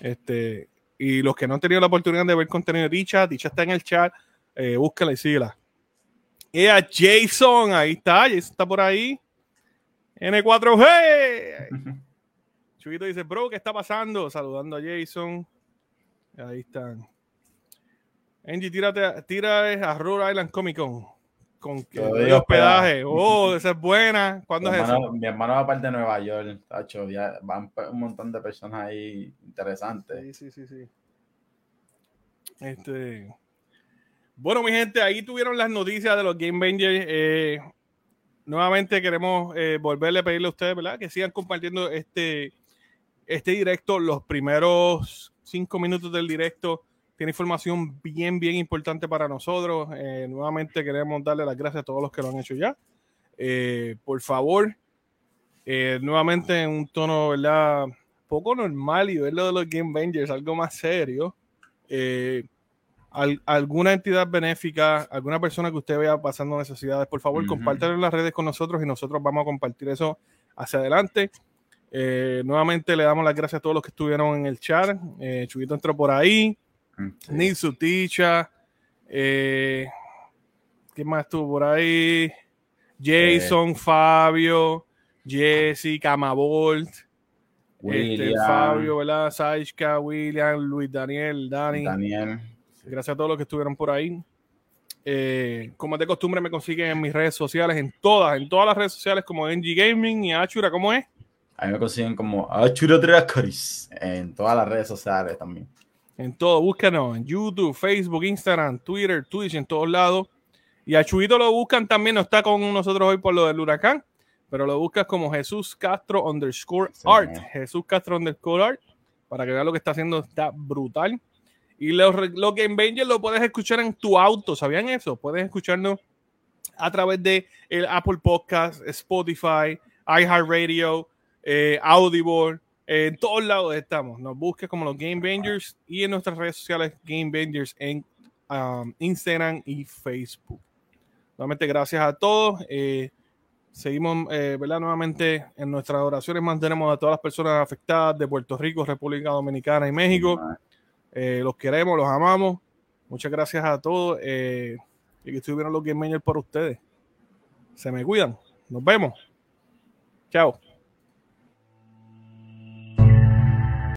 Este, y los que no han tenido la oportunidad de ver contenido de Ticha, Ticha está en el chat, eh, búscala y síguela. Y a Jason, ahí está, Jason está por ahí. N4G. Chuito dice, bro, ¿qué está pasando? Saludando a Jason. Ahí están. Angie, tírate, tira a Rhode Island Comic Con. Con hospedaje. Oh, esa es buena. ¿Cuándo es eso? Mi hermano va parte de Nueva York, tacho. Ya van un montón de personas ahí interesantes. Sí, sí, sí, sí. Este. Bueno, mi gente, ahí tuvieron las noticias de los Game Bangers. Eh, nuevamente queremos eh, volverle a pedirle a ustedes, ¿verdad? Que sigan compartiendo este, este directo, los primeros cinco minutos del directo, tiene información bien, bien importante para nosotros. Eh, nuevamente queremos darle las gracias a todos los que lo han hecho ya. por favor, nuevamente en un tono, ¿verdad? Poco normal y verlo de los Game Bangers, algo más serio. alguna entidad benéfica, alguna persona que usted vea pasando necesidades, por favor, compártelo en las redes con nosotros y nosotros vamos a compartir eso hacia adelante. Eh, nuevamente le damos las gracias a todos los que estuvieron en el chat. Eh, Chuguito entró por ahí. Okay. Ticha. Eh, ¿Quién más estuvo por ahí? Jason, Fabio, Jesse, Camabolt. Este, Fabio, ¿verdad? Saishka, William, Luis Daniel, Dani. Daniel. Gracias a todos los que estuvieron por ahí. como de costumbre, me consiguen en mis redes sociales, en todas, en todas las redes sociales, como NG Gaming y Achura, ¿cómo es? A mí me consiguen como Achuro Dracoris en todas las redes sociales también. En todo, búscanos en YouTube, Facebook, Instagram, Twitter, Twitch, en todos lados. Y a Chuito lo buscan también, no está con nosotros hoy por lo del huracán, pero lo buscas como Jesús Castro underscore art. Jesús Castro underscore art, para que vean lo que está haciendo, está brutal. Y lo, lo que en Banger lo puedes escuchar en tu auto, ¿sabían eso? Puedes escucharnos a través de el Apple Podcast, Spotify, iHeartRadio, eh, Audible, en todos lados estamos. Nos busques como los Game Bangers y en nuestras redes sociales Game Bangers en um, Instagram y Facebook. Nuevamente, gracias a todos. Eh, seguimos, eh, ¿verdad? Nuevamente en nuestras oraciones mantenemos a todas las personas afectadas de Puerto Rico, República Dominicana y México. los queremos, los amamos. Muchas gracias a todos y que estuvieron los Game Bangers por ustedes. Se me cuidan. Nos vemos. Chao.